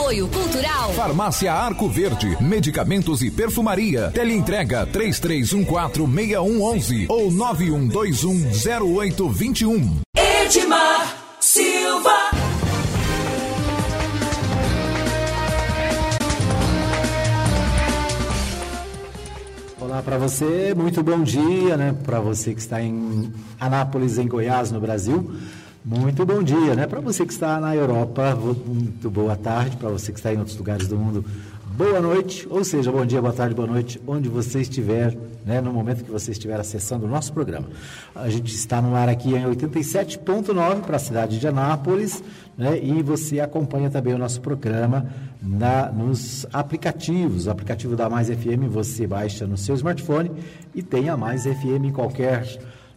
Apoio Cultural. Farmácia Arco Verde, medicamentos e perfumaria. Teleentrega 33146111 ou 91210821. Edmar Silva. Olá para você, muito bom dia, né? Para você que está em Anápolis, em Goiás, no Brasil. Muito bom dia, né? Para você que está na Europa, muito boa tarde. Para você que está em outros lugares do mundo, boa noite. Ou seja, bom dia, boa tarde, boa noite, onde você estiver, né? No momento que você estiver acessando o nosso programa. A gente está no ar aqui em 87.9 para a cidade de Anápolis, né? E você acompanha também o nosso programa na, nos aplicativos. O aplicativo da Mais FM você baixa no seu smartphone e tem a Mais FM em qualquer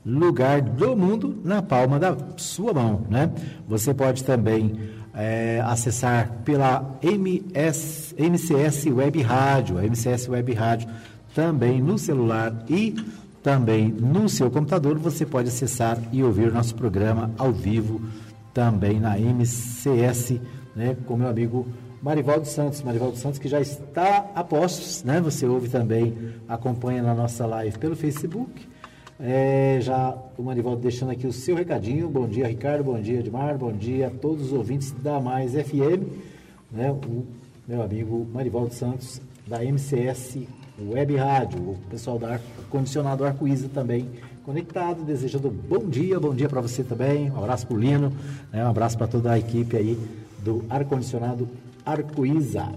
lugar do mundo na palma da sua mão, né? Você pode também é, acessar pela MS, MCS Web Rádio, MCS Web Rádio também no celular e também no seu computador você pode acessar e ouvir nosso programa ao vivo também na MCS, né, com meu amigo Marivaldo Santos. Marivaldo Santos que já está a postos, né? Você ouve também, acompanha na nossa live pelo Facebook é, já o Marivaldo deixando aqui o seu recadinho. Bom dia, Ricardo. Bom dia, Edmar. Bom dia a todos os ouvintes da Mais FM. Né? O meu amigo Marivaldo Santos, da MCS Web Rádio. O pessoal da Condicionado Arco-Íris também conectado. Desejando bom dia, bom dia para você também. Um abraço para o Lino. Né? Um abraço para toda a equipe aí do Ar-Condicionado Arco-Isa.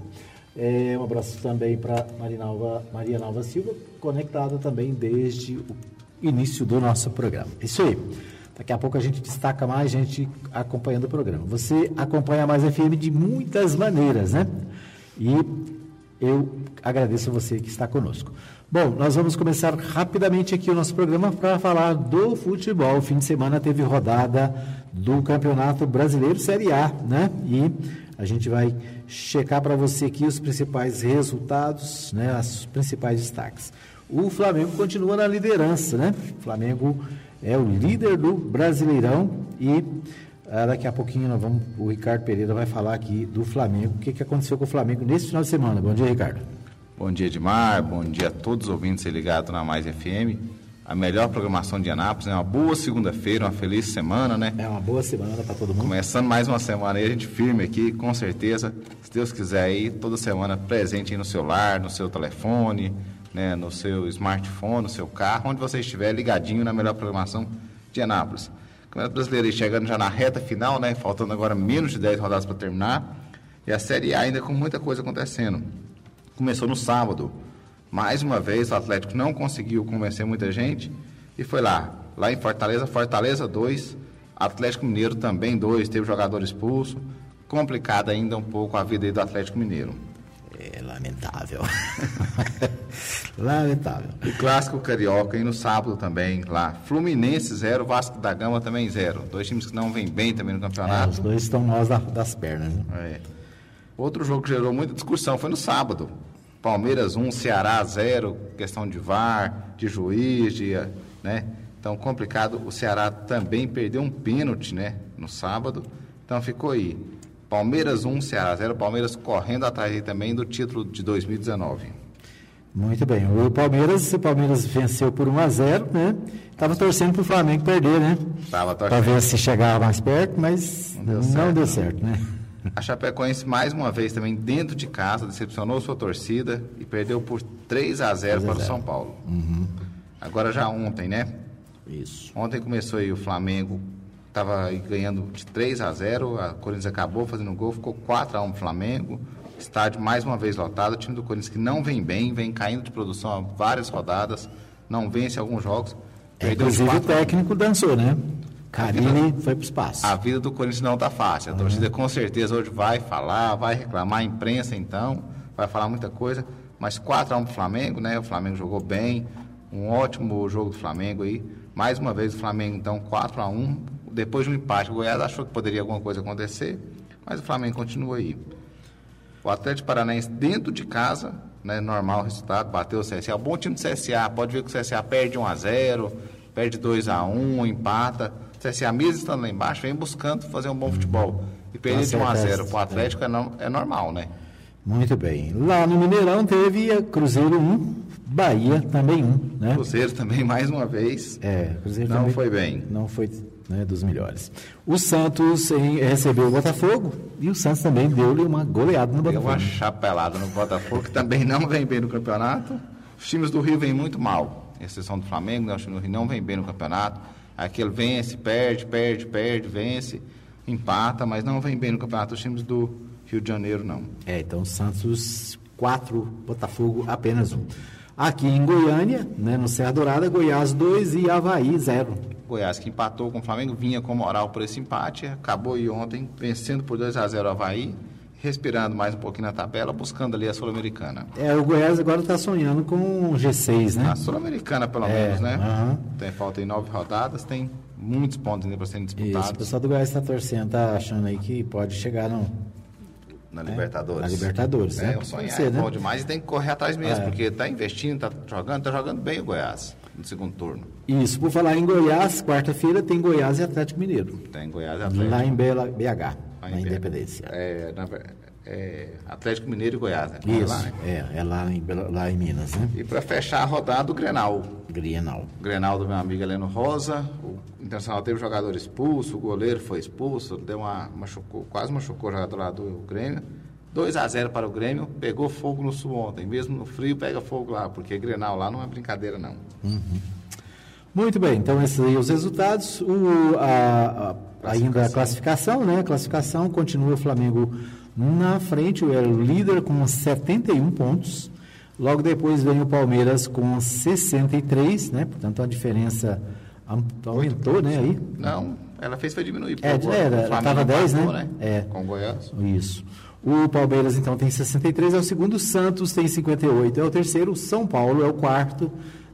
É, um abraço também para Maria Nalva Silva, conectada também desde o início do nosso programa. Isso aí. Daqui a pouco a gente destaca mais gente acompanhando o programa. Você acompanha mais FM de muitas maneiras, né? E eu agradeço você que está conosco. Bom, nós vamos começar rapidamente aqui o nosso programa para falar do futebol. O fim de semana teve rodada do Campeonato Brasileiro Série A, né? E a gente vai checar para você aqui os principais resultados, né? Os principais destaques o Flamengo continua na liderança, né? O Flamengo é o líder do Brasileirão e ah, daqui a pouquinho nós vamos, o Ricardo Pereira vai falar aqui do Flamengo, o que, que aconteceu com o Flamengo nesse final de semana. Bom dia, Ricardo. Bom dia, Edmar. Bom dia a todos os ouvintes ligados na Mais FM. A melhor programação de Anápolis, é uma boa segunda-feira, uma feliz semana, né? É uma boa semana para todo mundo. Começando mais uma semana aí, a gente firme aqui, com certeza. Se Deus quiser aí, toda semana presente aí no seu lar, no seu telefone, né, no seu smartphone, no seu carro, onde você estiver ligadinho na melhor programação de Anápolis. Campeonato Brasileiro chegando já na reta final, né, faltando agora menos de 10 rodadas para terminar, e a Série A ainda com muita coisa acontecendo. Começou no sábado. Mais uma vez o Atlético não conseguiu convencer muita gente e foi lá, lá em Fortaleza, Fortaleza 2, Atlético Mineiro também 2, teve jogador expulso. Complicada ainda um pouco a vida do Atlético Mineiro. Lamentável. lamentável. O clássico carioca e no sábado também lá. Fluminense zero, Vasco da Gama também zero. Dois times que não vêm bem também no campeonato. É, os dois estão nós das pernas. Né? É. Outro jogo que gerou muita discussão foi no sábado. Palmeiras 1, Ceará 0, questão de VAR, de juiz, de, né? Então complicado. O Ceará também perdeu um pênalti, né, no sábado. Então ficou aí. Palmeiras 1, Ceará 0. Palmeiras correndo atrás aí também do título de 2019. Muito bem. O Palmeiras, o Palmeiras venceu por 1 a 0, né? Tava torcendo para o Flamengo perder, né? Tava torcendo. Para ver se chegava mais perto, mas não deu certo, não deu certo né? A Chapecoense mais uma vez também dentro de casa decepcionou sua torcida e perdeu por 3 a 0 para o São Paulo. Uhum. Agora já ontem, né? Isso. Ontem começou aí o Flamengo estava ganhando de 3 a 0, a Corinthians acabou fazendo gol, ficou 4 a 1 Flamengo. Estádio mais uma vez lotado, o time do Corinthians que não vem bem, vem caindo de produção há várias rodadas, não vence alguns jogos. É, inclusive o técnico dançou, né? Carini foi para o espaço. A vida do Corinthians não está fácil. A uhum. torcida com certeza hoje vai falar, vai reclamar, a imprensa então, vai falar muita coisa. Mas 4 a 1 para o Flamengo, né? O Flamengo jogou bem, um ótimo jogo do Flamengo aí. Mais uma vez o Flamengo, então, 4 a 1 depois de um empate, o Goiás achou que poderia alguma coisa acontecer, mas o Flamengo continua aí. O Atlético Paranaense dentro de casa, né, normal o resultado, bateu o CSA. O bom time do CSA, pode ver que o CSA perde 1 a 0 perde 2 a 1 empata. O CSA mesmo estando lá embaixo, vem buscando fazer um bom futebol. E perder de 1 a Acerta 0 essa- pro Atlético é, no- é normal, né? Muito bem. Lá no Mineirão teve a Cruzeiro 1, Bahia também 1, né? Cruzeiro também, mais uma vez. É, Cruzeiro Não também foi bem. Não foi né, dos melhores. O Santos em- recebeu o Botafogo e o Santos também deu-lhe uma goleada no Deu Botafogo. uma chapelada no Botafogo, que também não vem bem no campeonato. Os times do Rio vêm muito mal. Exceção do Flamengo, né? os times do Rio não vêm bem no campeonato. Aquele vence, perde, perde, perde, vence, empata, mas não vem bem no campeonato. Os times do Rio de Janeiro não. É, então Santos 4, Botafogo apenas 1. Aqui em Goiânia, né, no Serra Dourada, Goiás 2 e Havaí 0. Goiás que empatou com o Flamengo, vinha com moral por esse empate, acabou aí ontem vencendo por 2 a 0 o Havaí, respirando mais um pouquinho na tabela, buscando ali a Sul-Americana. É, o Goiás agora está sonhando com o G6, né? A Sul-Americana, pelo É, menos, né? aham. Tem falta aí nove rodadas, tem muitos pontos ainda para serem Isso, disputados o pessoal do Goiás está torcendo, tá achando aí que pode chegar no, na Libertadores. na Libertadores, né? É, sonhar, ser, é né? bom demais e tem que correr atrás mesmo, É. porque está investindo, está jogando, está jogando bem o Goiás no segundo turno. Isso, por falar em Goiás, quarta-feira tem Goiás e Atlético Mineiro. Tem Goiás e Atlético. Lá em Bela, BH, Lá na em Independência. É, na ver- é, Atlético Mineiro e Goiás, né? Isso, Lá, né? é, é lá em, lá em Minas, né? E para fechar a rodada, o Grenal. Grienal. O Grenal do meu amigo Heleno Rosa. O Internacional teve jogador expulso, o goleiro foi expulso, deu uma, machucou, quase machucou o jogador lá do Grêmio. 2 a 0 para o Grêmio, pegou fogo no sul ontem. Mesmo no frio, pega fogo lá, porque Grenal lá não é brincadeira, não. Muito bem, então esses aí os resultados. O, a- a- ainda a classificação, né? A classificação continua o Flamengo na frente, o era o líder com 71 pontos. Logo depois vem o Palmeiras com 63, né? Portanto, a diferença aumentou, né? Aí. Não, ela fez foi diminuir. É, era, o Flamengo tava 10, empatou, né? É. Com o Goiás. Isso. O Palmeiras, então, tem 63, é o segundo. O Santos tem 58, é o terceiro. O São Paulo é o quarto,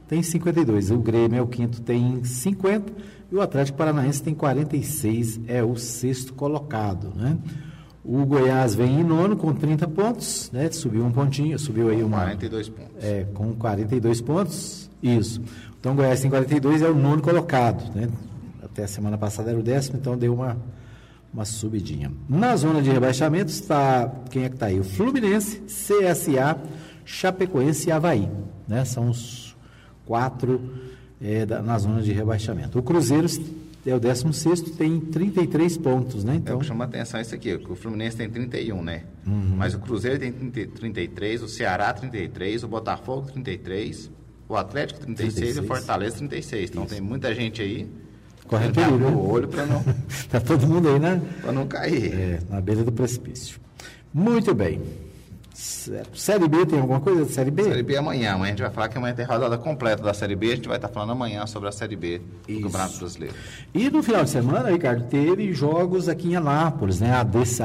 tem 52. O Grêmio é o quinto, tem 50. E o Atlético Paranaense tem 46, é o sexto colocado, né? O Goiás vem em nono com 30 pontos, né? Subiu um pontinho, subiu aí uma... 42 pontos. É, com 42 pontos, isso. Então o Goiás tem 42, é o nono colocado, né? Até a semana passada era o décimo, então deu uma, uma subidinha. Na zona de rebaixamento está, quem é que está aí? O Fluminense, CSA, Chapecoense e Havaí, né? São os quatro é, da- na zona de rebaixamento. O Cruzeiro é o 16 tem 33 pontos, né? É o Então, que chama atenção isso aqui, que o Fluminense tem 31, né? Uhum. Mas o Cruzeiro tem 30 33, o Ceará 33, o Botafogo 33, o Atlético 36, 36. e o Fortaleza 36. Então tem muita gente aí Correndo perigo, né? o olho para não, tá todo mundo aí, né? pra não cair. É, na beira do precipício. Muito bem. Série B, tem alguma coisa de Série B? Série B é amanhã, amanhã a gente vai falar que amanhã tem rodada completa da Série B, a gente vai estar falando amanhã sobre a Série B do. Campeonato Brasileiro. E no final de semana, Ricardo, teve jogos aqui em Anápolis, né?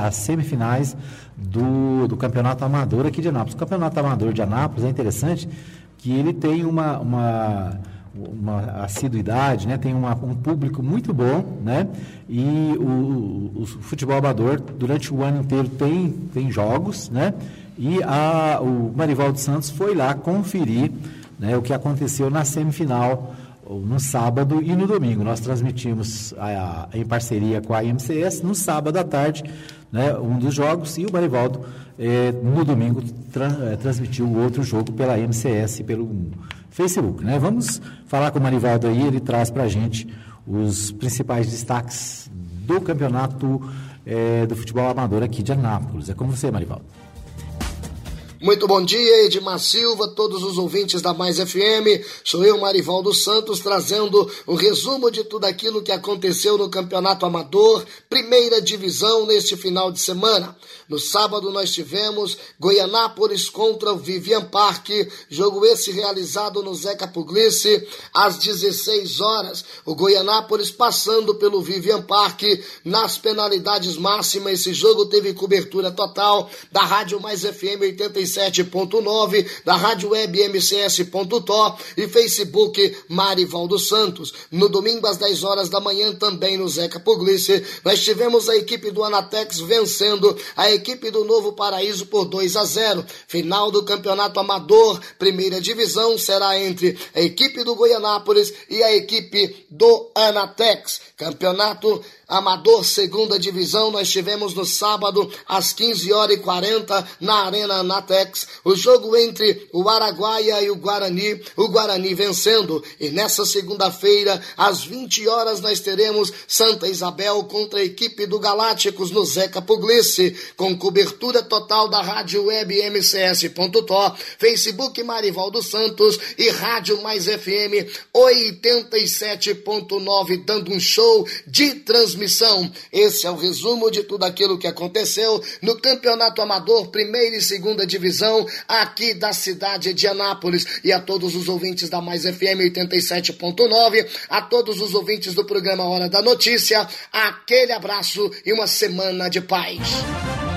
As semifinais do, do Campeonato Amador aqui de Anápolis. O Campeonato Amador de Anápolis é interessante que ele tem uma, uma, uma assiduidade, né? Tem uma- um público muito bom, né? E o, o- o futebol amador, durante o ano inteiro, tem, tem jogos, né? E a, o Marivaldo Santos foi lá conferir né, o que aconteceu na semifinal no sábado e no domingo. Nós transmitimos a- a- em parceria com a IMCS no sábado à tarde né, um dos jogos e o Marivaldo eh, no domingo tran- eh, transmitiu o outro jogo pela IMCS pelo Facebook. Né? Vamos falar com o Marivaldo aí, ele traz para a gente os principais destaques do campeonato eh, do futebol amador aqui de Anápolis. É com você, Marivaldo. Muito bom dia, Edmar Silva, todos os ouvintes da Mais FM. Sou eu, Marivaldo Santos, trazendo o resumo de tudo aquilo que aconteceu no Campeonato Amador, primeira divisão neste final de semana. No sábado nós tivemos Goianápolis contra o Vivian Parque, jogo esse realizado no Zeca Puglice às 16 horas. O Goianápolis passando pelo Vivian Parque nas penalidades máximas. Esse jogo teve cobertura total da Rádio Mais FM 87.9, da Rádio Web MCS.to e Facebook Marivaldo Santos. No domingo às 10 horas da manhã também no Zeca Puglice, nós tivemos a equipe do Anatex vencendo a equipe do Novo Paraíso por 2 a 0. Final do Campeonato Amador, primeira divisão, será entre a equipe do Goianápolis e a equipe do Anatex. Campeonato Amador Segunda Divisão, nós tivemos no sábado às 15 horas e 40 na Arena Natex, o jogo entre o Araguaia e o Guarani, o Guarani vencendo. E nessa segunda-feira, às 20 horas, nós teremos Santa Isabel contra a equipe do Galácticos no Zeca Puglice, com cobertura total da Rádio Web MCS.to, Facebook Marivaldo Santos e Rádio Mais FM 87.9, dando um show de transmissão. Esse é o resumo de tudo aquilo que aconteceu no Campeonato Amador, primeira e segunda divisão, aqui da cidade de Anápolis. E a todos os ouvintes da Mais FM 87.9, a todos os ouvintes do programa Hora da Notícia, aquele abraço e uma semana de paz.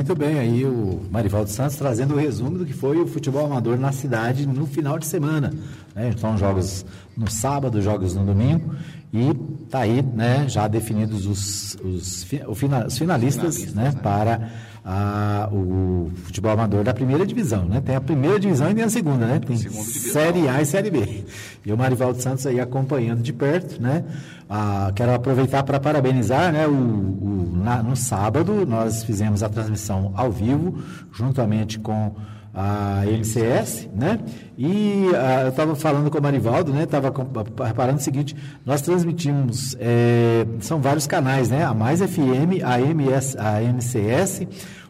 Muito bem, aí o Marivaldo Santos trazendo o resumo do que foi o futebol amador na cidade no final de semana. Né? Então, jogos no sábado, jogos no domingo. E está aí né, já definidos os, os, os finalistas, finalistas né, né? para a, o futebol amador da primeira divisão, né? Tem a primeira divisão e tem a segunda, né? Tem Série A e Série B. E o Marivaldo Santos aí acompanhando de perto, né? Ah, quero aproveitar para parabenizar, né? O, o na, no sábado nós fizemos a transmissão ao vivo, juntamente com a MCS, né? E ah, eu estava falando com o Marivaldo, né? Estava reparando o seguinte: nós transmitimos, é, são vários canais, né? A Mais FM, a MS, a MCS,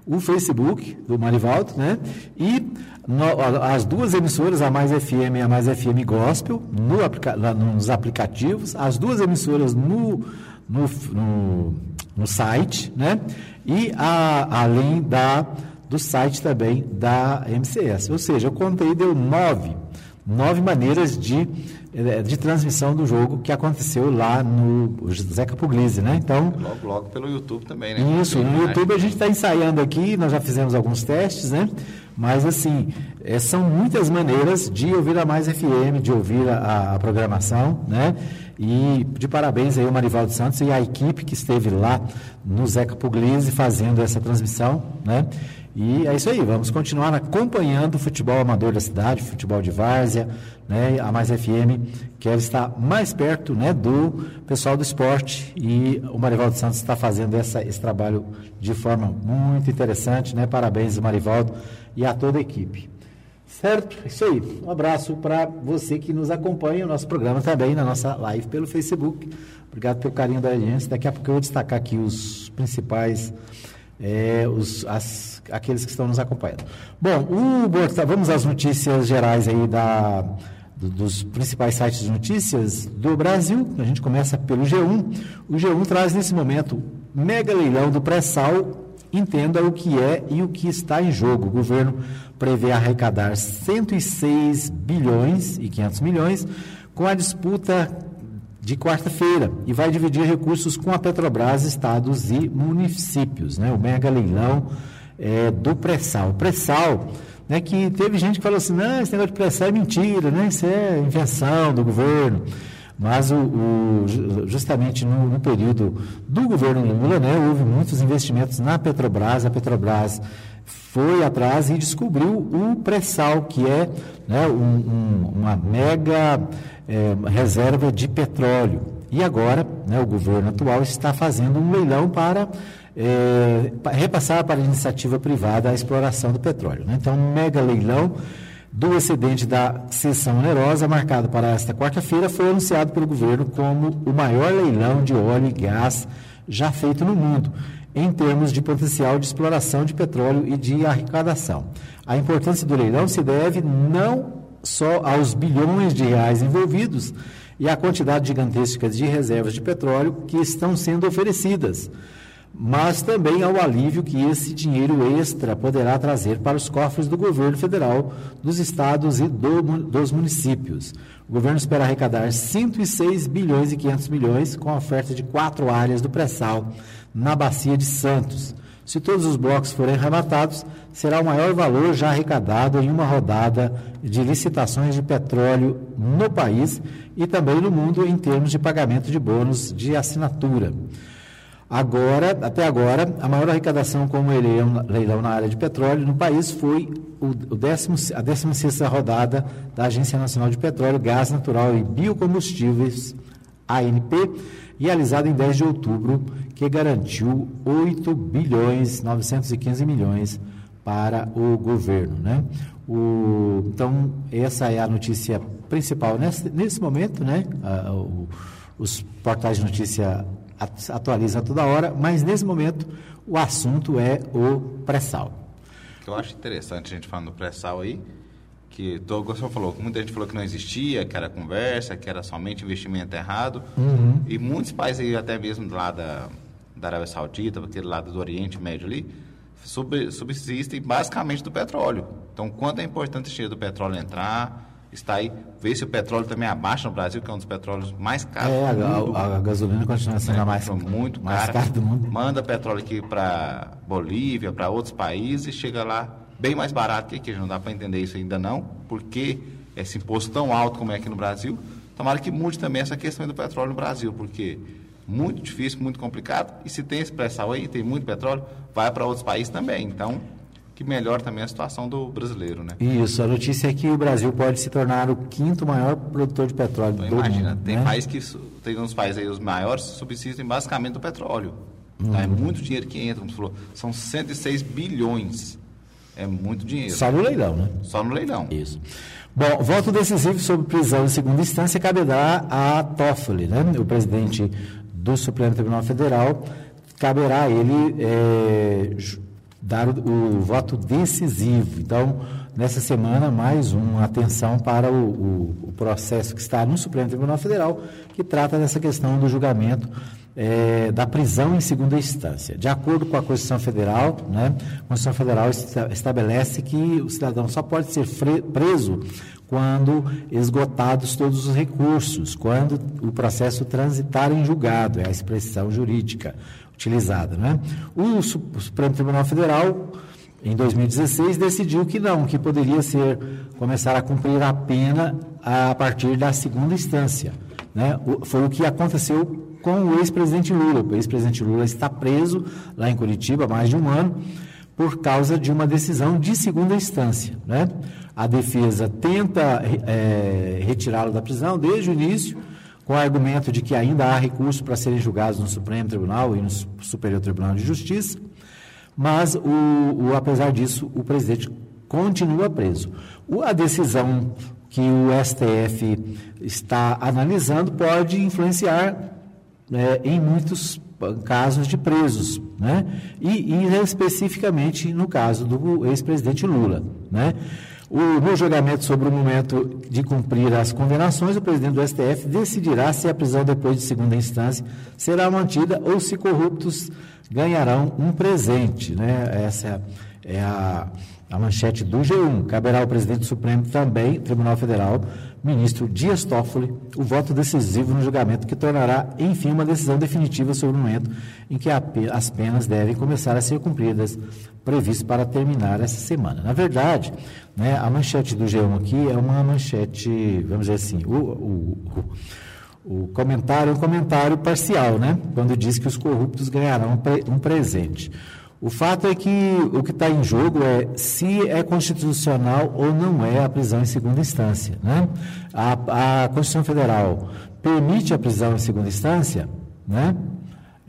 o Facebook do Marivaldo, né? E no, as duas emissoras, a Mais FM e a Mais FM Gospel, no aplica, nos aplicativos, as duas emissoras no, no, no, no site, né? E a, além da do site também da MCS. Ou seja, eu contei, deu nove, nove maneiras de, eh, de transmissão do jogo que aconteceu lá no Zeca Puglisi, né? Então, logo, logo pelo YouTube também, né? Isso, no YouTube a gente está ensaiando aqui, nós já fizemos alguns testes, né? Mas, assim, é, são muitas maneiras de ouvir a Mais FM, de ouvir a, a, programação, né? E de parabéns aí ao Marivaldo Santos e à equipe que esteve lá no Zeca Puglisi fazendo essa transmissão, né? E é isso aí, vamos continuar acompanhando o futebol amador da cidade, futebol de várzea, né? A Mais FM quer estar mais perto, né, do pessoal do esporte e o Marivaldo Santos está fazendo essa, esse trabalho de forma muito interessante, né? Parabéns, Marivaldo, e a toda a equipe. Certo? É isso aí. Um abraço para você que nos acompanha, o nosso programa também na nossa live pelo Facebook. Obrigado pelo carinho da audiência. Daqui a pouco eu vou destacar aqui os principais é, os, as, aqueles que estão nos acompanhando. Bom, o, vamos às notícias gerais aí da, do, dos principais sites de notícias do Brasil. A gente começa pelo G1. O G1 traz nesse momento mega leilão do pré-sal. Entenda o que é e o que está em jogo. O governo prevê arrecadar 106 bilhões e 500 milhões com a disputa de quarta-feira e vai dividir recursos com a Petrobras, estados e municípios, né? O mega leilão é, do pré-sal. Pré-sal, né, que teve gente que falou assim, não, esse negócio de pré-sal é mentira, né? Isso é invenção do governo. Mas o, o justamente no, no, período do governo Lula, né, houve muitos investimentos na Petrobras. A Petrobras foi atrás e descobriu o pré-sal, que é né, um, um, uma mega é, reserva de petróleo. E agora, né, o governo atual está fazendo um leilão para é, repassar para a iniciativa privada a exploração do petróleo. Né? Então, um mega leilão do excedente da sessão onerosa, marcado para esta quarta-feira, foi anunciado pelo governo como o maior leilão de óleo e gás já feito no mundo, em termos de potencial de exploração de petróleo e de arrecadação. A importância do leilão se deve não só aos bilhões de reais envolvidos e à quantidade gigantesca de reservas de petróleo que estão sendo oferecidas, mas também ao alívio que esse dinheiro extra poderá trazer para os cofres do governo federal, dos estados e do, dos municípios. O governo espera arrecadar 106 bilhões e 500 milhões com a oferta de quatro áreas do pré-sal na bacia de Santos. Se todos os blocos forem arrematados, será o maior valor já arrecadado em uma rodada de licitações de petróleo no país e também no mundo em termos de pagamento de bônus de assinatura. Agora, até agora, a maior arrecadação como leilão, na área de petróleo no país foi o, décimo, a 16 rodada da Agência Nacional de Petróleo, Gás Natural e Biocombustíveis, ANP, realizada em 10 de outubro, que garantiu 8 bilhões 915 milhões para o governo. Né? O, então, essa é a notícia principal nesse, nesse momento, né? Ah, o, os portais de notícia atualizam toda hora, mas nesse momento o assunto é o pré-sal. Eu acho interessante a gente falando do pré-sal aí, que o senhor falou, muita gente falou que não existia, que era conversa, que era somente investimento errado. Uhum. E muitos países aí, até mesmo lá da, da Arábia Saudita, aquele lado do Oriente Médio ali, sub, subsistem basicamente do petróleo. Então, quanto é importante a do petróleo entrar, está aí, ver se o petróleo também abaixa no Brasil, que é um dos petróleos mais caros é, do mundo. A, a, gasolina continua sendo é, a mais, muito mais cara. cara do mundo. Manda petróleo aqui para Bolívia, para outros países, chega lá bem mais barato que aqui. Não dá para entender isso ainda não, porque esse imposto tão alto como é aqui no Brasil. Tomara que mude também essa questão do petróleo no Brasil, porque muito difícil, muito complicado. E se tem esse pré-sal aí, tem muito petróleo, vai para outros países também. Então, que melhora também a situação do brasileiro, né? Isso, a notícia é que o Brasil pode se tornar o quinto maior produtor de petróleo então, do imagina, mundo. Tem né? países que tem uns países aí os maiores subsistem basicamente do petróleo. Uhum. Tá? É muito dinheiro que entra, como você falou, são 106 bilhões. É muito dinheiro. Só no leilão, né? Só no leilão. Isso. Bom, voto decisivo sobre prisão em segunda instância caberá a Toffoli, né? O presidente do Supremo Tribunal Federal, caberá a ele é, dar o, o, voto decisivo. Então, nessa semana, mais uma atenção para o, o, o, processo que está no Supremo Tribunal Federal, que trata dessa questão do julgamento é, da prisão em segunda instância. De acordo com a Constituição Federal, né, a Constituição Federal estabelece que o cidadão só pode ser preso quando esgotados todos os recursos, quando o processo transitar em julgado, é a expressão jurídica utilizada. Né? O Supremo Tribunal Federal, em 2016, decidiu que não, que poderia ser começar a cumprir a pena a partir da segunda instância. Né? Foi o que aconteceu com o ex-presidente Lula. O ex-presidente Lula está preso lá em Curitiba há mais de um ano por causa de uma decisão de segunda instância. Né? A defesa tenta é, retirá-lo da prisão desde o início, com o argumento de que ainda há recursos para serem julgados no Supremo Tribunal e no Superior Tribunal de Justiça, mas, o, o apesar disso, o presidente continua preso. O, a decisão que o STF está analisando pode influenciar é, em muitos casos de presos, né? E, e, especificamente no caso do ex-presidente Lula, né? O, no julgamento sobre o momento de cumprir as condenações, o presidente do STF decidirá se a prisão depois de segunda instância será mantida ou se corruptos ganharão um presente. Né? Essa é a, a manchete do G1. Caberá ao presidente do Supremo também, Tribunal Federal, ministro Dias Toffoli, o voto decisivo no julgamento que tornará, enfim, uma decisão definitiva sobre o momento em que as penas devem começar a ser cumpridas, previsto para terminar essa semana. Na verdade, né, a manchete do G1 aqui é uma manchete, vamos dizer assim, o, o, o, o comentário é um comentário parcial, né? Quando diz que os corruptos ganharão um presente. O fato é que o que está em jogo é se é constitucional ou não é a prisão em segunda instância. Né? A, a Constituição Federal permite a prisão em segunda instância, né?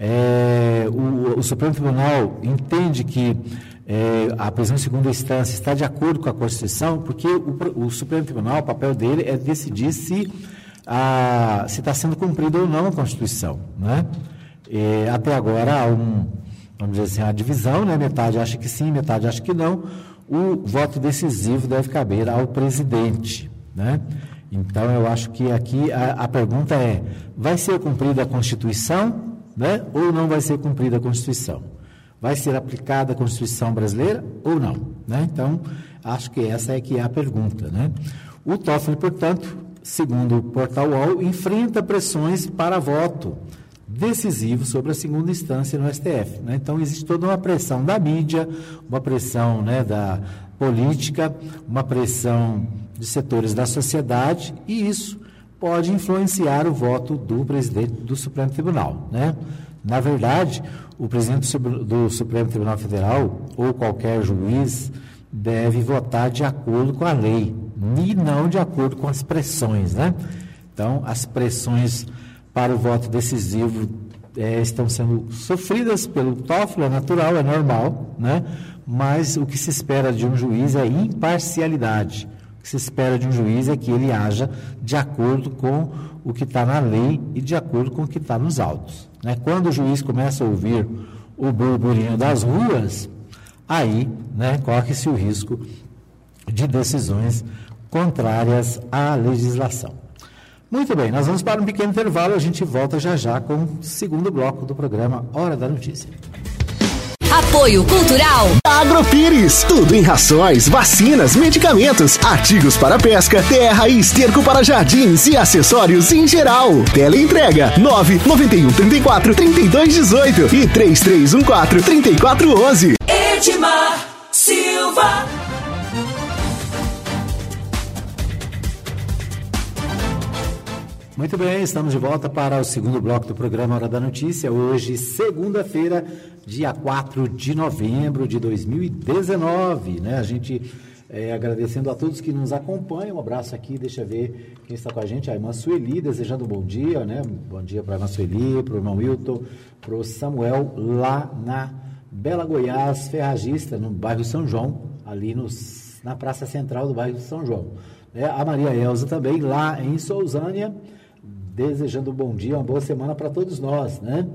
É, o, o, Supremo Tribunal entende que é, a prisão em segunda instância está de acordo com a Constituição, porque o, o Supremo Tribunal, o papel dele é decidir se está sendo cumprida ou não a Constituição. Né? É, até agora há um vamos dizer assim, a divisão, né? metade acha que sim, metade acha que não, o voto decisivo deve caber ao presidente. Né? Então, eu acho que aqui a, a pergunta é: vai ser cumprida a Constituição né? ou não vai ser cumprida a Constituição? Vai ser aplicada a Constituição brasileira ou não? Né? Então, acho que essa é que é a pergunta. Né? O Toffoli, portanto, segundo o portal UOL, enfrenta pressões para voto decisivo sobre a segunda instância no STF. Né? Então, existe toda uma pressão da mídia, uma pressão né, da política, uma pressão de setores da sociedade, e isso pode influenciar o voto do presidente do Supremo Tribunal. Né? Na verdade, o presidente do Supremo Tribunal Federal, ou qualquer juiz, deve votar de acordo com a lei, e não de acordo com as pressões. Né? Então, as pressões para o voto decisivo é, estão sendo sofridas pelo TOEFL, é natural, é normal, né? mas o que se espera de um juiz é imparcialidade. O que se espera de um juiz é que ele haja de acordo com o que está na lei e de acordo com o que está nos autos. Né? Quando o juiz começa a ouvir o burburinho das ruas, aí né, corre-se o risco de decisões contrárias à legislação. Muito bem, nós vamos para um pequeno intervalo, a gente volta já já com o segundo bloco do programa Hora da Notícia. Apoio Cultural. Agropires. Tudo em rações, vacinas, medicamentos, artigos para pesca, terra e esterco para jardins e acessórios em geral. Teleentrega 991 34 32 18 e 3314 3411. Edmar Silva. Muito bem, estamos de volta para o segundo bloco do programa Hora da Notícia. Hoje, segunda-feira, dia 4 de novembro de 2019. Né? A gente é, agradecendo a todos que nos acompanham. Um abraço aqui, deixa eu ver quem está com a gente. A irmã Sueli, desejando um bom dia, né? Bom dia para a irmã Sueli, para o irmão Wilton, para o Samuel, lá na Bela Goiás, Ferragista, no bairro São João, ali nos, na Praça Central do bairro São João. É, a Maria Elza também, lá em Sousânia desejando um bom dia, uma boa semana para todos nós, né?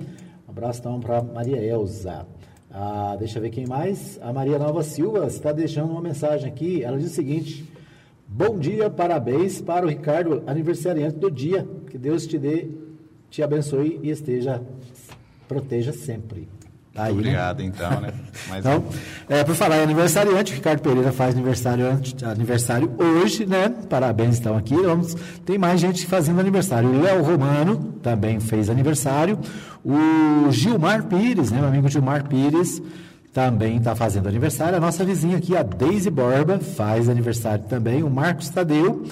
Um abraço então para Maria Elza. Ah, deixa eu ver quem mais. A Maria Nova Silva está deixando uma mensagem aqui. Ela diz o seguinte: Bom dia, parabéns para o Ricardo, aniversariante do dia. Que Deus te dê, te abençoe e esteja, proteja sempre. Tá aí, né? Obrigado, né? então, né? Mas então, é, por falar em aniversariante, o Ricardo Pereira faz aniversário, aniversário hoje, né? Parabéns, então, aqui. Vamos, tem mais gente fazendo aniversário. O Léo Romano também fez aniversário. O Gilmar Pires, né? Meu amigo Gilmar Pires também está fazendo aniversário. A nossa vizinha aqui, a Deise Borba, faz aniversário também. O Marcos Tadeu,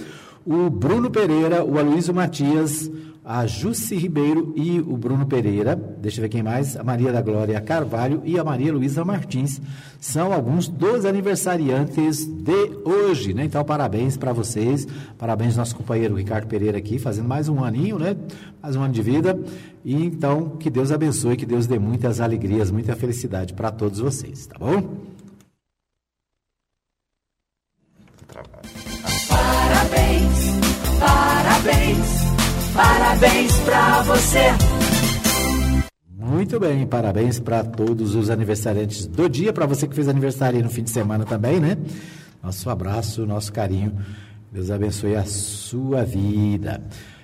o Bruno Pereira, o Aloysio Matias, a Jussi Ribeiro e o Bruno Pereira, deixa eu ver quem mais, a Maria da Glória Carvalho e a Maria Luísa Martins, são alguns dos aniversariantes de hoje, né? Então, parabéns para vocês, parabéns nosso companheiro Ricardo Pereira aqui, fazendo mais um aninho, né? Mais um ano de vida, e então, que Deus abençoe, que Deus dê muitas alegrias, muita felicidade para todos vocês, tá bom? Parabéns. Parabéns pra você. Muito bem, parabéns para todos os aniversariantes do dia, para você que fez aniversário no fim de semana também, né? Nosso abraço, nosso carinho. Deus abençoe a sua vida.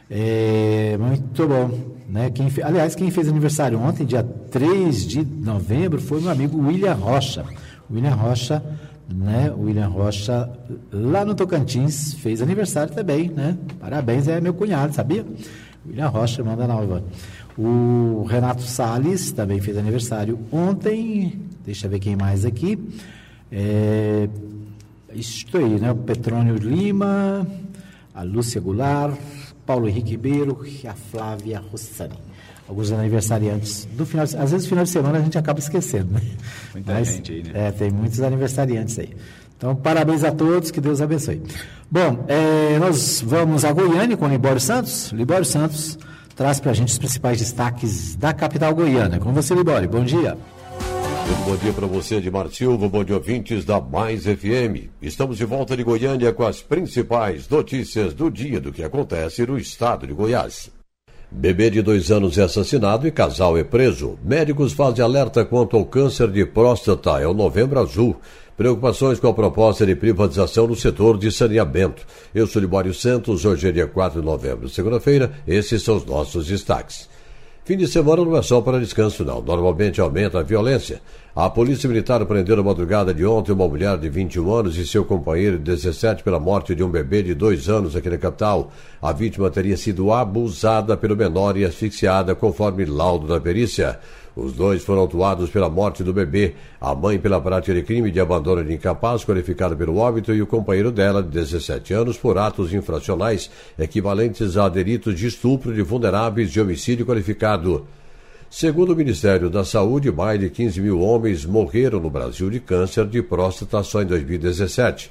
É, muito bom. Né? Quem, aliás, quem fez aniversário ontem, dia 3 de novembro, foi meu amigo William Rocha. William Rocha né? O William Rocha, lá no Tocantins, fez aniversário também, né? Parabéns, é meu cunhado, sabia? William Rocha, manda nova. O Renato Sales também fez aniversário ontem. Deixa eu ver quem mais aqui. É, isto aí, né? O Petrônio Lima, a Lúcia Goulart, Paulo Henrique Ribeiro e a Flávia Rossani alguns aniversariantes do final. Às vezes, no final de semana a gente acaba esquecendo, né? Muita Mas, gente aí, né? É, tem muitos aniversariantes aí. Então, parabéns a todos, que Deus abençoe. Bom, é, nós vamos a Goiânia com o Libório Santos. Libório Santos traz para a gente os principais destaques da capital goiana. Com você, Libório. Bom dia. Muito bom dia para você, Edmar Silva, bom dia ouvintes da Mais FM. Estamos de volta de Goiânia com as principais notícias do dia do que acontece no estado de Goiás. Bebê de dois anos é assassinado e casal é preso. Médicos fazem alerta quanto ao câncer de próstata. É o Novembro Azul. Preocupações com a proposta de privatização no setor de saneamento. Eu sou Libório Santos, hoje é dia 4 de novembro, segunda-feira. Esses são os nossos destaques. Fim de semana não é só para descanso, não. Normalmente aumenta a violência. A Polícia Militar prendeu na madrugada de ontem uma mulher de 21 anos e seu companheiro de 17 pela morte de um bebê de dois anos aqui na capital. A vítima teria sido abusada pelo menor e asfixiada, conforme laudo da perícia. Os dois foram autuados pela morte do bebê, a mãe pela prática de crime de abandono de incapaz qualificado pelo óbito e o companheiro dela, de 17 anos, por atos infracionais equivalentes a delitos de estupro de vulneráveis de homicídio qualificado. Segundo o Ministério da Saúde, mais de 15 mil homens morreram no Brasil de câncer de próstata só em 2017.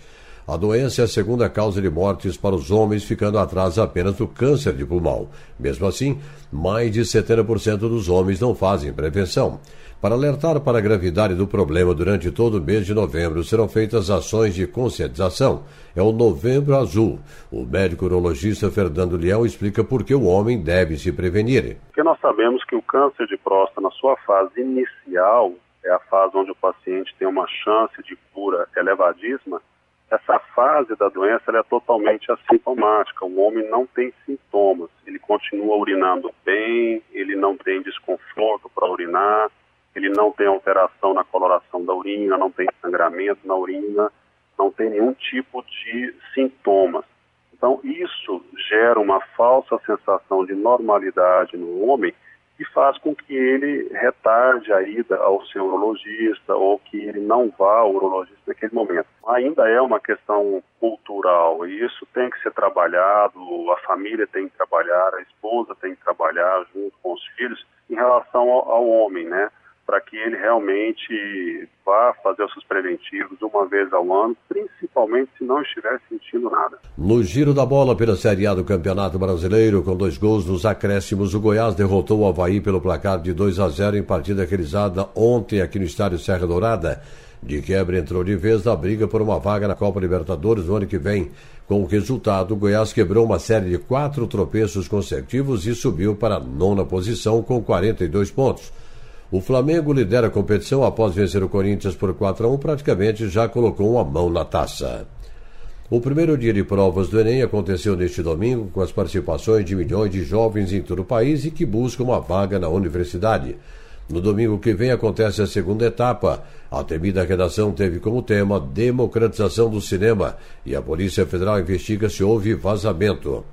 A doença é a segunda causa de mortes para os homens, ficando atrás apenas do câncer de pulmão. Mesmo assim, mais de 70% dos homens não fazem prevenção. Para alertar para a gravidade do problema durante todo o mês de novembro, serão feitas ações de conscientização. É o Novembro Azul. O médico urologista Fernando Leão explica por que o homem deve se prevenir. Porque nós sabemos que o câncer de próstata, na sua fase inicial, é a fase onde o paciente tem uma chance de cura elevadíssima, essa fase da doença é totalmente assintomática. O homem não tem sintomas. Ele continua urinando bem, ele não tem desconforto para urinar, ele não tem alteração na coloração da urina, não tem sangramento na urina, não tem nenhum tipo de sintomas. Então, isso gera uma falsa sensação de normalidade no homem que faz com que ele retarde a ida ao seu urologista ou que ele não vá ao urologista naquele momento. Ainda é uma questão cultural e isso tem que ser trabalhado, a família tem que trabalhar, a esposa tem que trabalhar junto com os filhos em relação ao, ao homem, né? Para que ele realmente vá fazer os seus preventivos uma vez ao ano, principalmente se não estiver sentindo nada. No giro da bola pela Série A do Campeonato Brasileiro, com dois gols nos acréscimos, o Goiás derrotou o Havaí pelo placar de 2 a 0 em partida realizada ontem aqui no estádio Serra Dourada. De quebra entrou de vez na briga por uma vaga na Copa Libertadores no ano que vem. Com o resultado, o Goiás quebrou uma série de quatro tropeços consecutivos e subiu para a nona posição com 42 pontos. O Flamengo lidera a competição após vencer o Corinthians por 4 a 1, praticamente já colocou uma mão na taça. O primeiro dia de provas do Enem aconteceu neste domingo com as participações de milhões de jovens em todo o país e que buscam uma vaga na universidade. No domingo que vem acontece a segunda etapa. A temida redação teve como tema democratização do cinema e a Polícia Federal investiga se houve vazamento.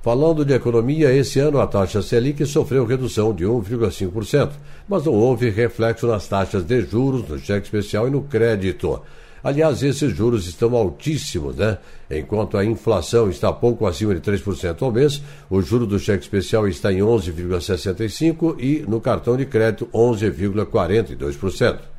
Falando de economia, esse ano a taxa Selic sofreu redução de 1,5%, mas não houve reflexo nas taxas de juros, no cheque especial e no crédito. Aliás, esses juros estão altíssimos, né? Enquanto a inflação está pouco acima de 3% ao mês, o juro do cheque especial está em 11,65% e no cartão de crédito 11,42%.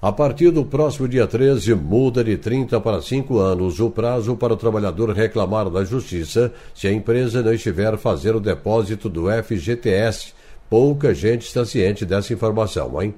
A partir do próximo dia 13, muda de 30 para 5 anos o prazo para o trabalhador reclamar da Justiça se a empresa não estiver fazendo o depósito do FGTS. Pouca gente está ciente dessa informação, hein?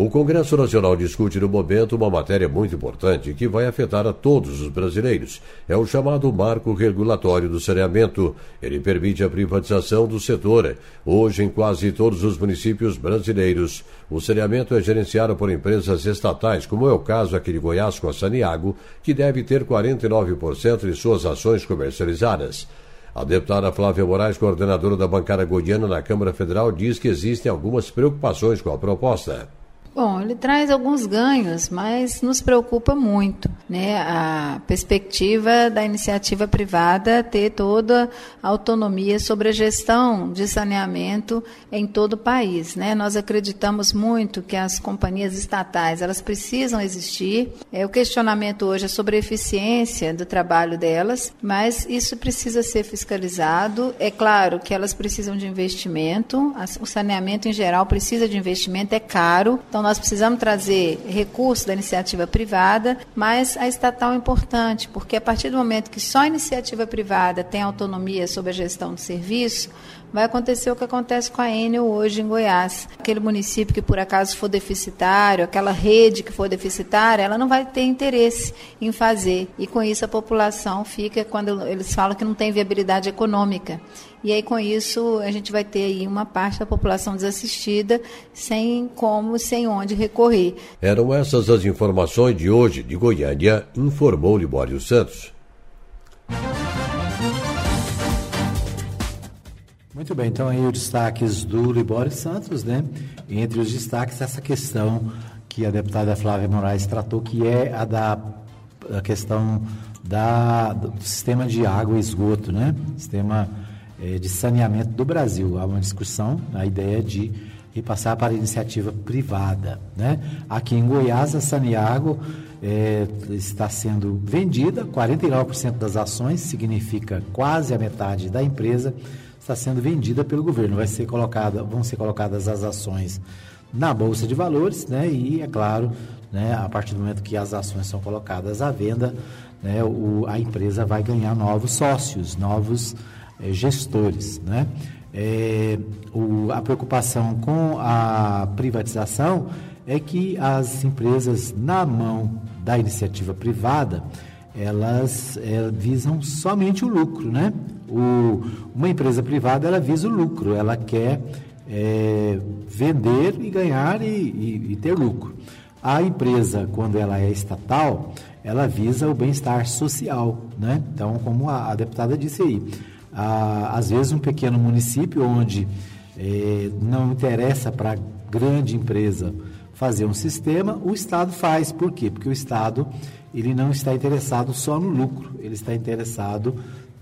O Congresso Nacional discute no momento uma matéria muito importante que vai afetar a todos os brasileiros. É o chamado Marco Regulatório do Saneamento. Ele permite a privatização do setor. Hoje, em quase todos os municípios brasileiros, o saneamento é gerenciado por empresas estatais, como é o caso aqui de Goiás com a Saniago, que deve ter 49% de suas ações comercializadas. A deputada Flávia Moraes, coordenadora da bancada goiana na Câmara Federal, diz que existem algumas preocupações com a proposta. Bom, ele traz alguns ganhos, mas nos preocupa muito, né? A perspectiva da iniciativa privada ter toda a autonomia sobre a gestão de saneamento em todo o país, né? Nós acreditamos muito que as companhias estatais, elas precisam existir. É, o questionamento hoje é sobre a eficiência do trabalho delas, mas isso precisa ser fiscalizado. É claro que elas precisam de investimento, o saneamento em geral precisa de investimento, é caro, então nós precisamos trazer recursos da iniciativa privada, mas a estatal é importante, porque a partir do momento que só a iniciativa privada tem autonomia sobre a gestão do serviço, vai acontecer o que acontece com a Enel hoje em Goiás. Aquele município que por acaso for deficitário, aquela rede que for deficitária, ela não vai ter interesse em fazer. E com isso a população fica, quando eles falam que não tem viabilidade econômica. E aí, com isso, a gente vai ter aí uma parte da população desassistida, sem como, sem onde recorrer. Eram essas as informações de hoje de Goiânia, informou Libório Santos. Muito bem, então aí os destaques do Libório Santos, né? Entre os destaques, essa questão que a deputada Flávia Moraes tratou, que é a da a questão da, do sistema de água e esgoto, né? Sistema é, de saneamento do Brasil. Há uma discussão, a ideia de repassar para iniciativa privada. Né? Aqui em Goiás, a Saniago é, está sendo vendida, 49% das ações, significa quase a metade da empresa, está sendo vendida pelo governo. Vai ser colocada, vão ser colocadas as ações na Bolsa de Valores, né? E, é claro, né, a partir do momento que as ações são colocadas à venda, né, o, a empresa vai ganhar novos sócios, novos eh, gestores. Né? É, o, a preocupação com a privatização é que as empresas na mão da iniciativa privada elas é, visam somente o lucro, né? O, uma empresa privada ela visa o lucro, ela quer é, vender e ganhar e, e, e, ter lucro. A empresa, quando ela é estatal, ela visa o bem-estar social, né? Então, como a, a deputada disse aí, às vezes um pequeno município onde é, não interessa para grande empresa fazer um sistema, o Estado faz. Por quê? Porque o Estado ele não está interessado só no lucro, ele está interessado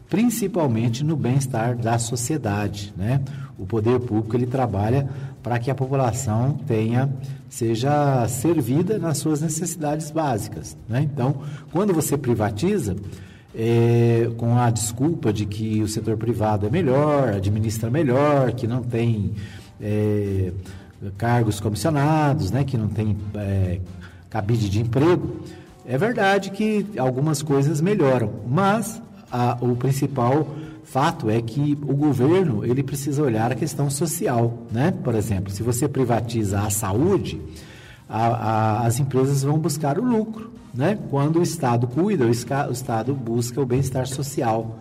principalmente no bem-estar da sociedade, né? O poder público ele trabalha para que a população tenha seja servida nas suas necessidades básicas, né? Então, quando você privatiza é, com a desculpa de que o setor privado é melhor, administra melhor, que não tem é, cargos comissionados, né? Que não tem é, cabide de emprego, é verdade que algumas coisas melhoram, mas a, o principal fato é que o governo ele precisa olhar a questão social, né? Por exemplo, se você privatiza a saúde, a, a, as empresas vão buscar o lucro, né? Quando o Estado cuida, o, Estado busca o bem-estar social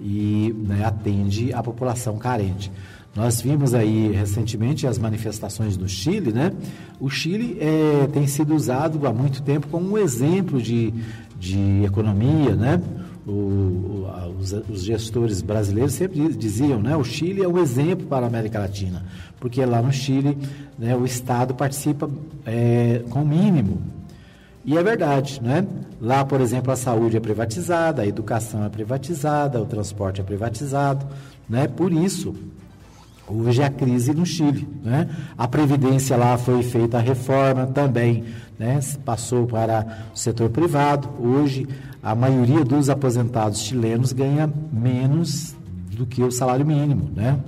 e né, atende a população carente. Nós vimos aí recentemente as manifestações do Chile, né? O Chile é, tem sido usado há muito tempo como um exemplo de, de economia, né? O, os, os, gestores brasileiros sempre diziam, né? O Chile é um exemplo para a América Latina, porque lá no Chile, né, o Estado participa é, com o mínimo. E é verdade, né? Lá, por exemplo, a saúde é privatizada, a educação é privatizada, o transporte é privatizado, né? Por isso, Hoje é a crise no Chile. Né? A Previdência lá foi feita a reforma também, né? passou para o setor privado. Hoje, a maioria dos aposentados chilenos ganha menos do que o salário mínimo. Né?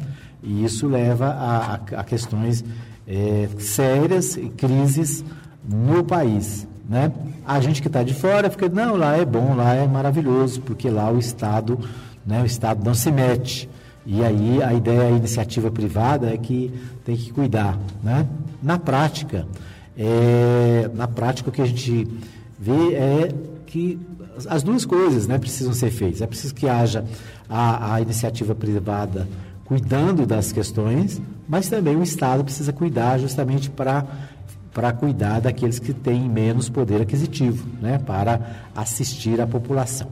E isso leva a, a, a questões é, sérias e crises no país. Né? A gente que está de fora fica, não, lá é bom, lá é maravilhoso, porque lá o Estado, né, o Estado não se mete. E aí a ideia, a iniciativa privada é que tem que cuidar, né? Na prática, é, na prática o que a gente vê é que as duas coisas, né, precisam ser feitas. É preciso que haja a, a iniciativa privada cuidando das questões, mas também o Estado precisa cuidar justamente para para cuidar daqueles que têm menos poder aquisitivo, né, para assistir a população.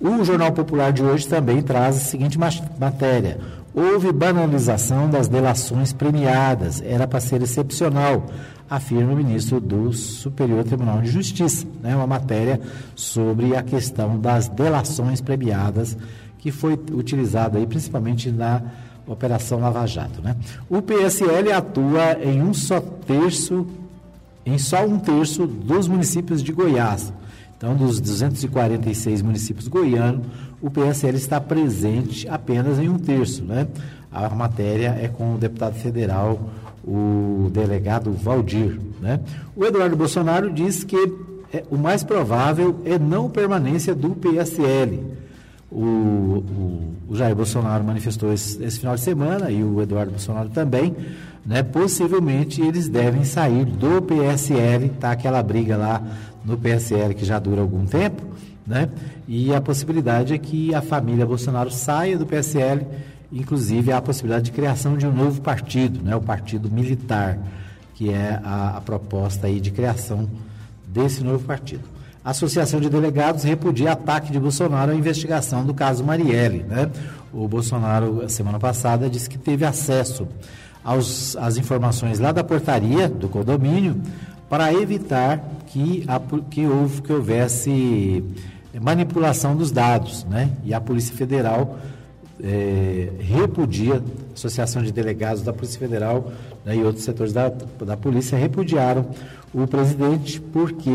O Jornal Popular de hoje também traz a seguinte matéria: houve banalização das delações premiadas, era para ser excepcional, afirma o ministro do Superior Tribunal de Justiça. Né, uma matéria sobre a questão das delações premiadas que foi utilizada aí principalmente na Operação Lava Jato. Né? O PSL atua em um só terço em só um terço dos municípios de Goiás. Então, dos 246 municípios goianos, o PSL está presente apenas em um terço. Né? A matéria é com o deputado federal, o delegado Valdir. Né? O Eduardo Bolsonaro diz que é, o mais provável é não permanência do PSL. O, o, o Jair Bolsonaro manifestou esse, esse, final de semana e o Eduardo Bolsonaro também, né? Possivelmente eles devem sair do PSL, tá aquela briga lá no PSL que já dura algum tempo, né? E a possibilidade é que a família Bolsonaro saia do PSL, inclusive há a possibilidade de criação de um novo partido, né? O Partido Militar, que é a, a proposta aí de criação desse novo partido. A Associação de Delegados repudia ataque de Bolsonaro à investigação do caso Marielle. Né? O Bolsonaro, semana passada, disse que teve acesso aos, às informações lá da portaria do condomínio para evitar que, a, que, houve, que houvesse manipulação dos dados. Né? E a Polícia Federal é, repudia, Associação de Delegados da Polícia Federal né, e outros setores da, da Polícia repudiaram o presidente porque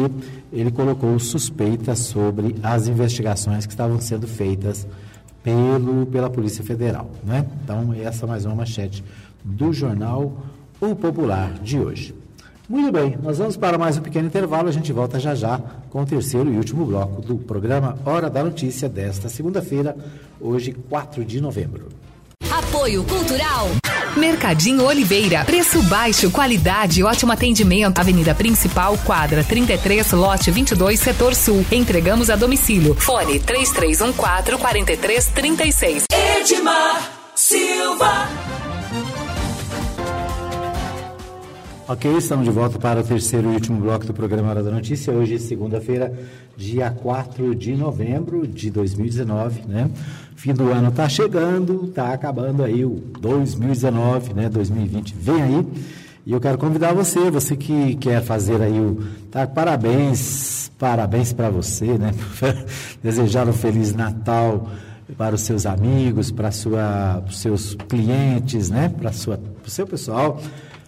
ele colocou suspeitas sobre as investigações que estavam sendo feitas pelo, pela Polícia Federal. Né? Então, essa é mais uma manchete do jornal O Popular de hoje. Muito bem, nós vamos para mais um pequeno intervalo. A gente volta já já com o terceiro e último bloco do programa Hora da Notícia desta segunda-feira, hoje, 4 de novembro. Apoio Cultural. Mercadinho Oliveira. Preço baixo, qualidade e ótimo atendimento. Avenida Principal, quadra 33, lote 22, setor sul. Entregamos a domicílio. Fone 3314 4336. Edmar Silva. Ok, estamos de volta para o terceiro e último bloco do programa Hora da Notícia. Hoje, segunda-feira, dia 4 de novembro de 2019, né? Fim do ano está chegando, está acabando aí o 2019, né? 2020 vem aí. E eu quero convidar você, você que quer fazer aí o. Tá, parabéns, parabéns para você, né? Desejar um Feliz Natal para os seus amigos, para os seus clientes, né? Para o seu pessoal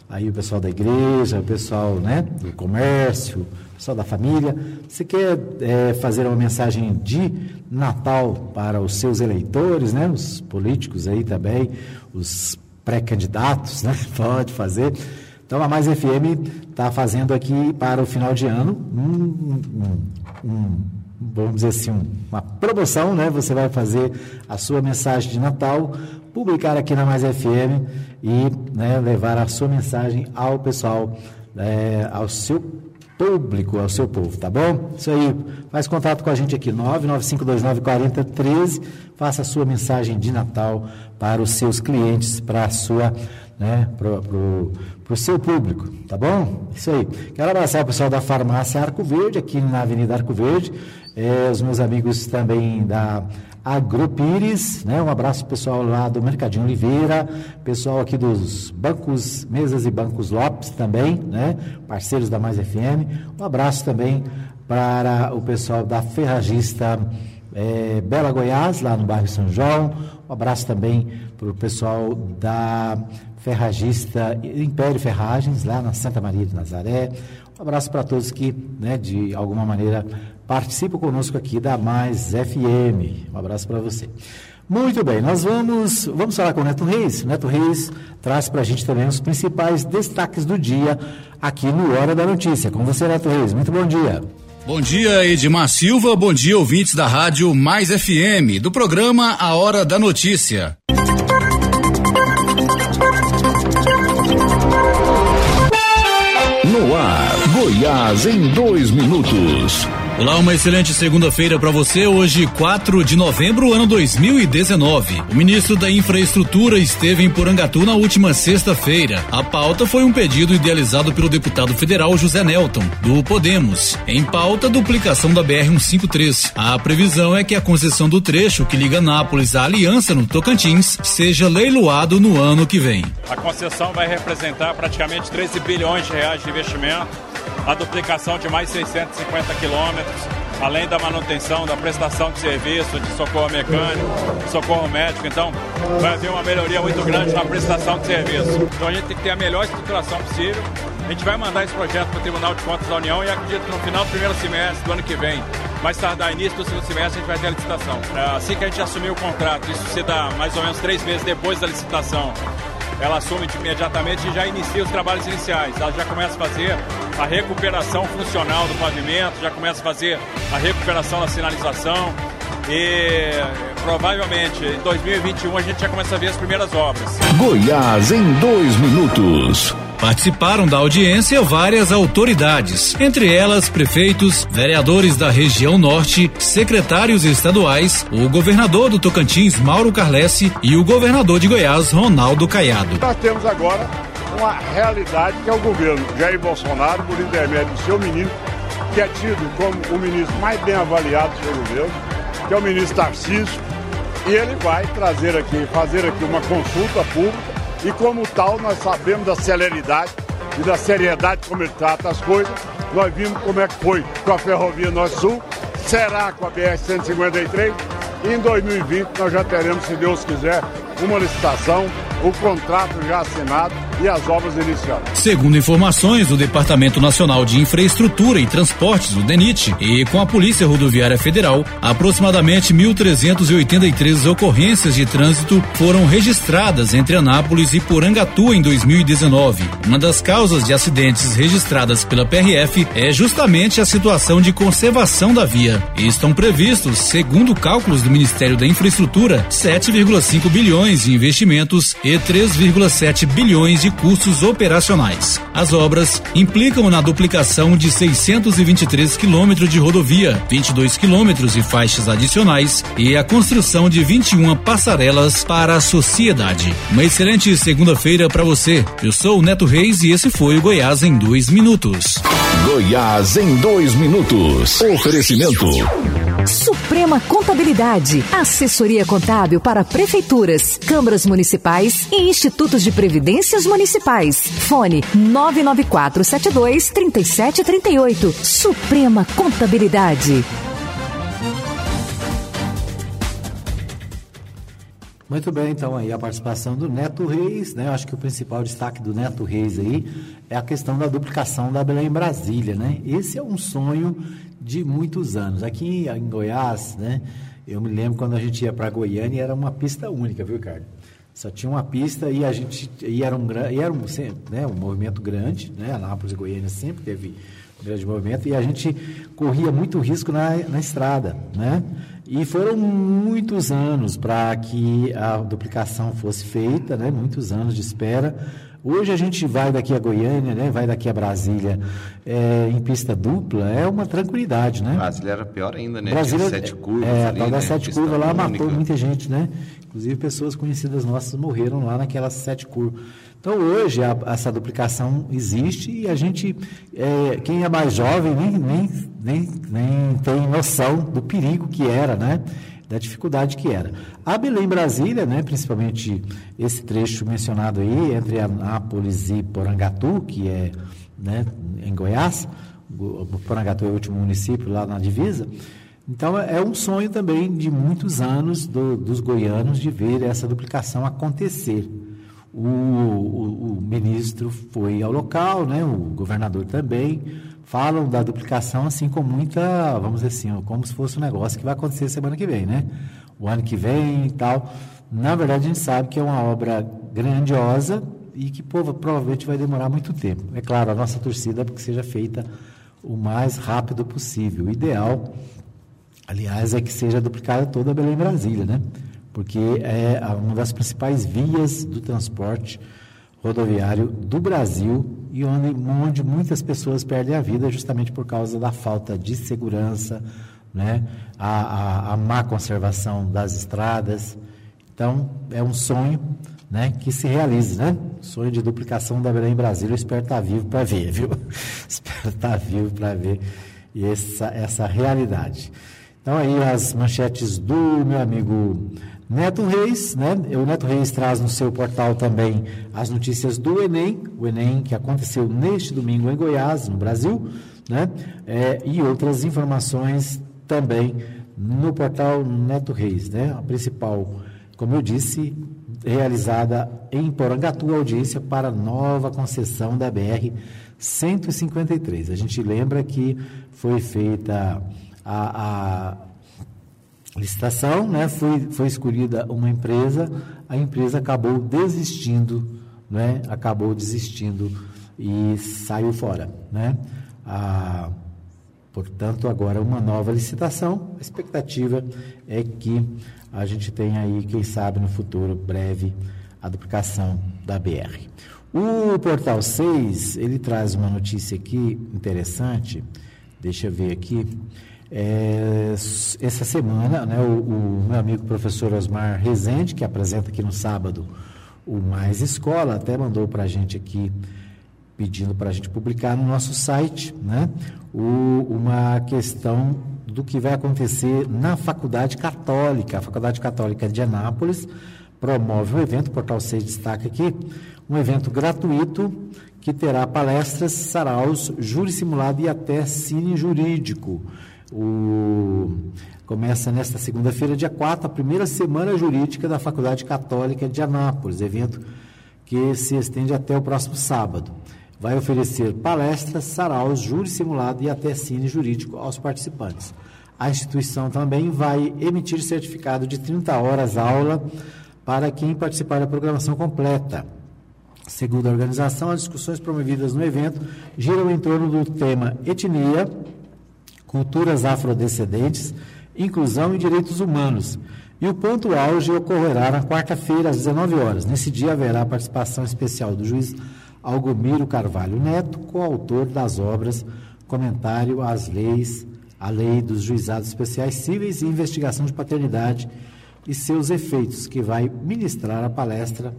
aí o pessoal da igreja, o pessoal né, do comércio, o pessoal da família. Você quer é, fazer uma mensagem de Natal para os seus eleitores, né, os políticos aí também, os pré-candidatos, né, pode fazer. Então a Mais FM está fazendo aqui para o final de ano um, um, um vamos dizer assim, uma promoção, né? Você vai fazer a sua mensagem de Natal, publicar aqui na Mais FM e né, levar a sua mensagem ao pessoal, é, ao seu público, ao seu povo, tá bom? Isso aí, faz contato com a gente aqui, 995294013, faça a sua mensagem de Natal para os seus clientes, para a sua, né, pro, pro, pro seu público, tá bom? Isso aí. Quero abraçar o pessoal da farmácia Arco Verde, aqui na Avenida Arco Verde, é, os meus amigos também da Agropires, né? Um abraço pessoal lá do Mercadinho Oliveira, pessoal aqui dos bancos, mesas e bancos Lopes também, né? Parceiros da Mais FM. Um abraço também para o pessoal da Ferragista é, Bela Goiás, lá no bairro São João. Um abraço também para o pessoal da Ferragista Império Ferragens, lá na Santa Maria de Nazaré. Um abraço para todos que, né, de alguma maneira, participa conosco aqui da Mais FM. Um abraço para você. Muito bem, nós vamos, vamos falar com o Neto Reis. Neto Reis traz para a gente também os principais destaques do dia aqui no Hora da Notícia. Com você, Neto Reis. Muito bom dia. Bom dia, Edmar Silva. Bom dia, ouvintes da Rádio Mais FM, do programa A Hora da Notícia. Goiás em dois minutos. Olá, uma excelente segunda-feira para você. Hoje, 4 de novembro, ano 2019. O ministro da Infraestrutura esteve em Porangatu na última sexta-feira. A pauta foi um pedido idealizado pelo deputado federal José Nelton, do Podemos. Em pauta, duplicação da BR-153. A previsão é que a concessão do trecho que liga Nápoles à Aliança no Tocantins seja leiloado no ano que vem. A concessão vai representar praticamente 13 bilhões de reais de investimento a duplicação de mais 650 quilômetros, além da manutenção, da prestação de serviço, de socorro mecânico, socorro médico. Então, vai haver uma melhoria muito grande na prestação de serviço. Então, a gente tem que ter a melhor estruturação possível. A gente vai mandar esse projeto para o Tribunal de Contas da União e acredito que no final do primeiro semestre do ano que vem, mais tardar início do segundo semestre, a gente vai ter a licitação. É, assim que a gente assumir o contrato, isso se dá mais ou menos três meses depois da licitação, ela assume imediatamente e já inicia os trabalhos iniciais. Ela já começa a fazer a recuperação funcional do pavimento, já começa a fazer a recuperação da sinalização e provavelmente em 2021 a gente já começa a ver as primeiras obras. Goiás em dois minutos. Participaram da audiência várias autoridades, entre elas prefeitos, vereadores da região norte, secretários estaduais, o governador do Tocantins, Mauro Carlesse, e o governador de Goiás, Ronaldo Caiado. Nós temos agora uma realidade que é o governo Jair Bolsonaro, por intermédio do seu ministro, que é tido como o ministro mais bem avaliado do seu governo, que é o ministro Tarcísio, e ele vai trazer aqui, fazer aqui uma consulta pública e como tal nós sabemos da celeridade e da seriedade como ele trata as coisas. Nós vimos como é que foi com a Ferrovia Norte Sul, será com a BR-153 e em 2020 nós já teremos, se Deus quiser, uma licitação, o contrato já assinado e as obras iniciadas. Segundo informações do Departamento Nacional de Infraestrutura e Transportes, o DENIT, e com a Polícia Rodoviária Federal, aproximadamente 1.383 ocorrências de trânsito foram registradas entre Anápolis e Porangatu em 2019. Uma das causas de acidentes registradas pela PRF é justamente a situação de conservação da via. Estão previstos, segundo cálculos do Ministério da Infraestrutura, 7,5 bilhões de investimentos e 3,7 bilhões de custos operacionais. As obras implicam na duplicação de 623 quilômetros de rodovia, 22 quilômetros de faixas adicionais e a construção de 21 passarelas para a sociedade. Uma excelente segunda-feira para você. Eu sou o Neto Reis e esse foi o Goiás em dois minutos. Goiás em dois minutos. Oferecimento. Suprema Contabilidade, assessoria contábil para prefeituras, câmaras municipais e institutos de previdências municipais. Fone 99472 3738. Suprema Contabilidade. Muito bem, então aí a participação do Neto Reis, né? Eu acho que o principal destaque do Neto Reis aí é a questão da duplicação da Belém Brasília, né? Esse é um sonho de muitos anos. Aqui em Goiás, né? Eu me lembro quando a gente ia para Goiânia era uma pista única, viu, Ricardo? Só tinha uma pista e a gente e era um e era um, né, um movimento grande, né? Anápolis e Goiânia sempre teve grande movimento e a gente corria muito risco na, na estrada, né? E foram muitos anos para que a duplicação fosse feita, né? Muitos anos de espera. Hoje a gente vai daqui a Goiânia, né? Vai daqui a Brasília é, em pista dupla, é uma tranquilidade, né? Brasília era pior ainda, né? Brasília, Tinha sete curvas é, ali, a tal né? das sete curvas lá única. matou muita gente, né? Inclusive pessoas conhecidas nossas morreram lá naquelas sete curvas. Então hoje a- essa duplicação existe e a gente, é, quem é mais jovem nem, nem, nem, nem tem noção do perigo que era, né? Da dificuldade que era. A Belém Brasília, né, principalmente esse trecho mencionado aí, entre Anápolis e Porangatu, que é né, em Goiás, Porangatu é o último município lá na divisa, então é um sonho também de muitos anos do- dos goianos de ver essa duplicação acontecer. O, o- o ministro foi ao local, né, o governador também, falam da duplicação assim com muita, vamos dizer assim, como se fosse um negócio que vai acontecer semana que vem, né? O ano que vem e tal. Na verdade, a gente sabe que é uma obra grandiosa e que pô, provavelmente vai demorar muito tempo. É claro, a nossa torcida é que seja feita o mais rápido possível. O ideal Aliás, é que seja duplicada toda a Belém Brasília, né? Porque é uma das principais vias do transporte rodoviário do Brasil e onde, onde muitas pessoas perdem a vida justamente por causa da falta de segurança, né? a, a, a má conservação das estradas. Então, é um sonho né, que se realize, né? Sonho de duplicação da Belém Brasília, eu espero estar vivo para ver, viu? espero estar vivo para ver essa, essa realidade. Então aí as manchetes do meu amigo Neto Reis, né? O Neto Reis traz no seu portal também as notícias do Enem, o Enem que aconteceu neste domingo em Goiás, no Brasil, né? É, e outras informações também no portal Neto Reis, né? A principal, como eu disse, realizada em Porangatu, audiência para nova concessão da BR 153. A gente lembra que foi feita a, a licitação, né? foi, foi escolhida uma empresa, a empresa acabou desistindo, né? acabou desistindo e saiu fora. Né? A, portanto, agora uma nova licitação, a expectativa é que a gente tenha aí, quem sabe no futuro breve, a duplicação da BR. O Portal 6, ele traz uma notícia aqui interessante, deixa eu ver aqui, é, essa semana, né, o, o, meu amigo professor Osmar Rezende, que apresenta aqui no sábado o Mais Escola, até mandou para a gente aqui, pedindo para a gente publicar no nosso site, né, o, uma questão do que vai acontecer na Faculdade Católica. A Faculdade Católica de Anápolis promove um evento, o Portal 6 destaca aqui, um evento gratuito que terá palestras, saraus, júri simulado e até cine jurídico. O... Começa nesta segunda-feira, dia 4, a primeira semana jurídica da Faculdade Católica de Anápolis, evento que se estende até o próximo sábado. Vai oferecer palestras, saraus, júri simulado e até cine jurídico aos participantes. A instituição também vai emitir certificado de 30 horas aula para quem participar da programação completa. Segundo a organização, as discussões promovidas no evento giram em torno do tema etnia, culturas afrodescendentes, inclusão e direitos humanos. E o ponto auge ocorrerá na quarta-feira, às 19 horas. Nesse dia haverá participação especial do juiz Algomiro Carvalho Neto, coautor das obras Comentário às Leis, a Lei dos Juizados Especiais Cíveis e Investigação de Paternidade e seus efeitos, que vai ministrar a palestra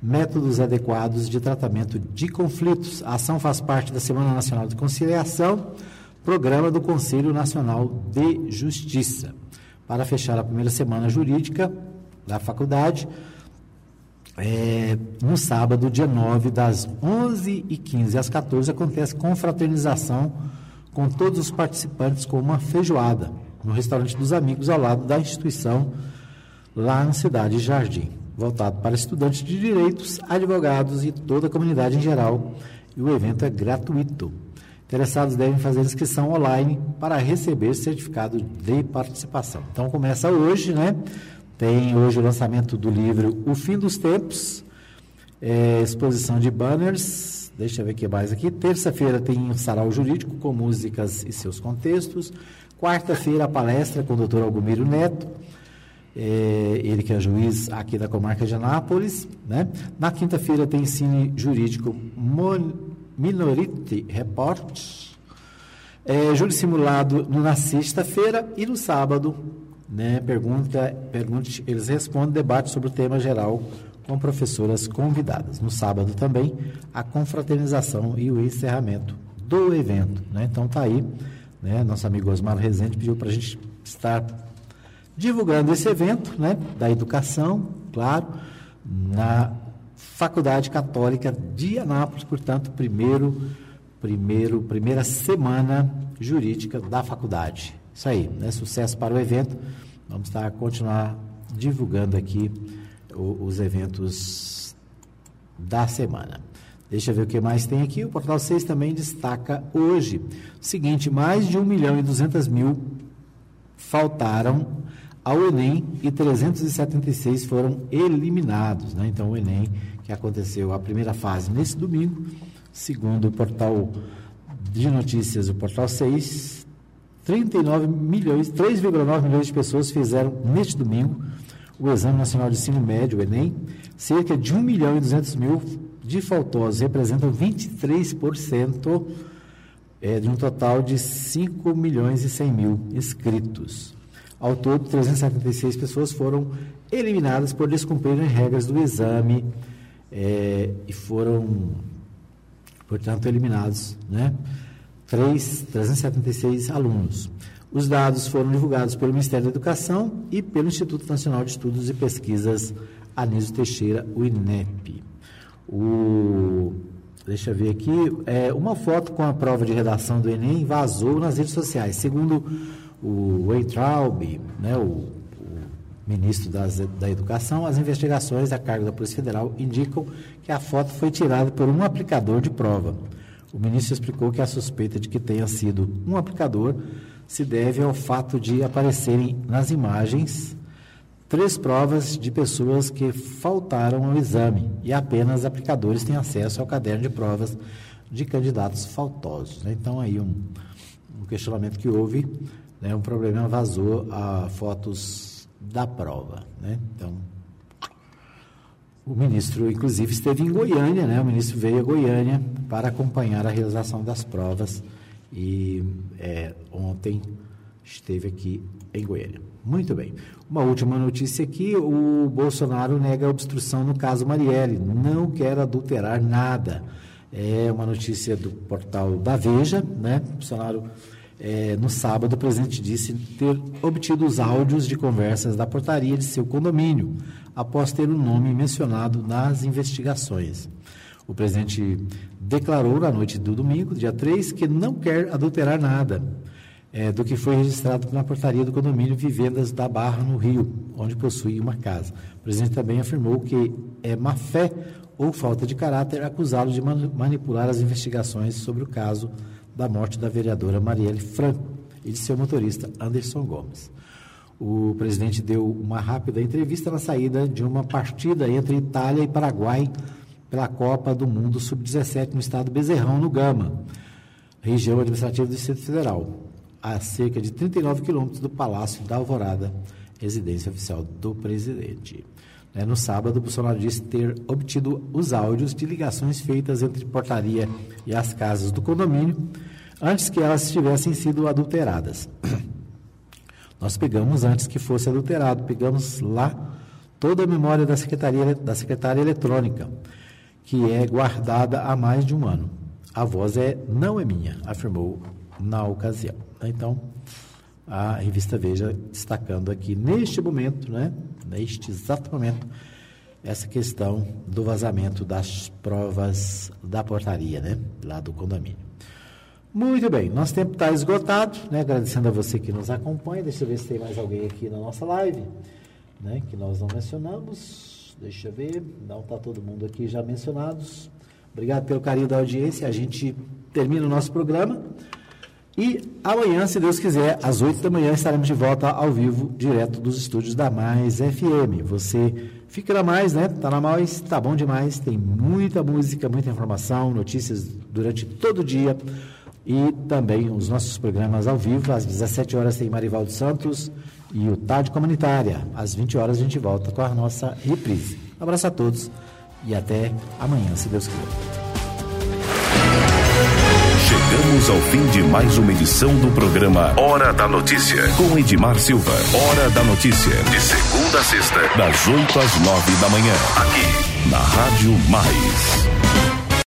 Métodos Adequados de Tratamento de Conflitos. A ação faz parte da Semana Nacional de Conciliação, programa do Conselho Nacional de Justiça. Para fechar a primeira semana jurídica da faculdade, é, no sábado, dia 9, das 11h15 às 14 acontece confraternização com todos os participantes com uma feijoada no restaurante dos amigos ao lado da instituição lá na cidade de Jardim, voltado para estudantes de direitos, advogados e toda a comunidade em geral. E o evento é gratuito. Interessados devem fazer inscrição online para receber certificado de participação. Então começa hoje, né? Tem hoje o lançamento do livro O Fim dos Tempos, é, exposição de banners. Deixa eu ver o que mais aqui. Terça-feira tem um sarau jurídico com músicas e seus contextos. Quarta-feira, a palestra com o doutor Algomiro Neto. É, ele que é juiz aqui da comarca de Anápolis. Né? Na quinta-feira tem cine jurídico Minority Report. É, júri simulado na sexta-feira e no sábado, né, pergunta, pergunte, eles respondem debate sobre o tema geral com professoras convidadas. No sábado também, a confraternização e o encerramento do evento. Né? Então tá aí, né, nosso amigo Osmar Rezende pediu para a gente estar divulgando esse evento né, da educação, claro, na Faculdade Católica de Anápolis, portanto, primeiro, primeiro, primeira semana jurídica da faculdade. Isso aí, né? Sucesso para o evento. Vamos estar continuar divulgando aqui o, os eventos da semana. Deixa eu ver o que mais tem aqui. O Portal 6 também destaca hoje o seguinte: mais de 1 milhão e 200 mil faltaram ao Enem e 376 foram eliminados. Né? Então, o Enem que aconteceu a primeira fase nesse domingo, segundo o portal de notícias, o portal 6, 39 milhões, 3,9 milhões de pessoas fizeram neste domingo o Exame Nacional de Ensino Médio, o Enem. Cerca de 1 milhão e 200 mil de faltosos representam 23% é, de um total de 5 milhões e 100 mil inscritos. Ao todo, 376 pessoas foram eliminadas por descumprirem regras do exame é, e foram, portanto, eliminados né, 3, 376 alunos. Os dados foram divulgados pelo Ministério da Educação e pelo Instituto Nacional de Estudos e Pesquisas Anísio Teixeira, o INEP. O, deixa eu ver aqui, é, uma foto com a prova de redação do Enem vazou nas redes sociais. Segundo o Weintraub, né, o ministro das, da Educação, as investigações a cargo da Polícia Federal indicam que a foto foi tirada por um aplicador de prova. O ministro explicou que a suspeita de que tenha sido um aplicador se deve ao fato de aparecerem nas imagens três provas de pessoas que faltaram ao exame e apenas aplicadores têm acesso ao caderno de provas de candidatos faltosos. Então, aí um, um questionamento que houve, né, um problema vazou a fotos da prova. Né? Então, o ministro, inclusive, esteve em Goiânia, né? o ministro veio a Goiânia para acompanhar a realização das provas e é, ontem esteve aqui em Goiânia. Muito bem. Uma última notícia aqui: o Bolsonaro nega a obstrução no caso Marielle, não quer adulterar nada. É uma notícia do portal da Veja, né? Bolsonaro é, no sábado, o presidente disse ter obtido os áudios de conversas da portaria de seu condomínio, após ter o nome mencionado nas investigações. O presidente declarou na noite do domingo, dia 3, que não quer adulterar nada. é, do que foi registrado na portaria do condomínio Vivendas da Barra, no Rio, onde possui uma casa. O presidente também afirmou que é má fé ou falta de caráter acusá-lo de manipular as investigações sobre o caso da morte da vereadora Marielle Franco e de seu motorista Anderson Gomes. O presidente deu uma rápida entrevista na saída de uma partida entre Itália e Paraguai pela Copa do Mundo Sub-17 no estado Bezerrão, no Gama, região administrativa do Distrito Federal a cerca de 39 quilômetros do Palácio da Alvorada, residência oficial do presidente. Né, no sábado, o Bolsonaro disse ter obtido os áudios de ligações feitas entre portaria e as casas do condomínio antes que elas tivessem sido adulteradas. Nós pegamos antes que fosse adulterado, pegamos lá toda a memória da secretaria da secretária eletrônica, que é guardada há mais de um ano. A voz é não é minha, afirmou na ocasião. Então, a revista Veja destacando aqui neste momento, né, neste exato momento, essa questão do vazamento das provas da portaria, né, lá do condomínio. Muito bem, nosso tempo está esgotado, né? Agradecendo a você que nos acompanha. Deixa eu ver se tem mais alguém aqui na nossa live, né? Que nós não mencionamos. Deixa eu ver, não está todo mundo aqui já mencionados. Obrigado pelo carinho da audiência. A gente termina o nosso programa. E amanhã, se Deus quiser, às 8 da manhã, estaremos de volta ao vivo, direto dos estúdios da Mais FM. Você fica na Mais, né? Tá na Mais, tá bom demais. Tem muita música, muita informação, notícias durante todo o dia. E também os nossos programas ao vivo. Às 17 horas tem Marivaldo Santos e o Tarde Comunitária. Às 20 horas a gente volta com a nossa reprise. Um abraço a todos e até amanhã, se Deus quiser. Chegamos ao fim de mais uma edição do programa Hora da Notícia, com Edmar Silva. Hora da Notícia, de segunda a sexta, das 8 às 9 da manhã, aqui na Rádio Mais.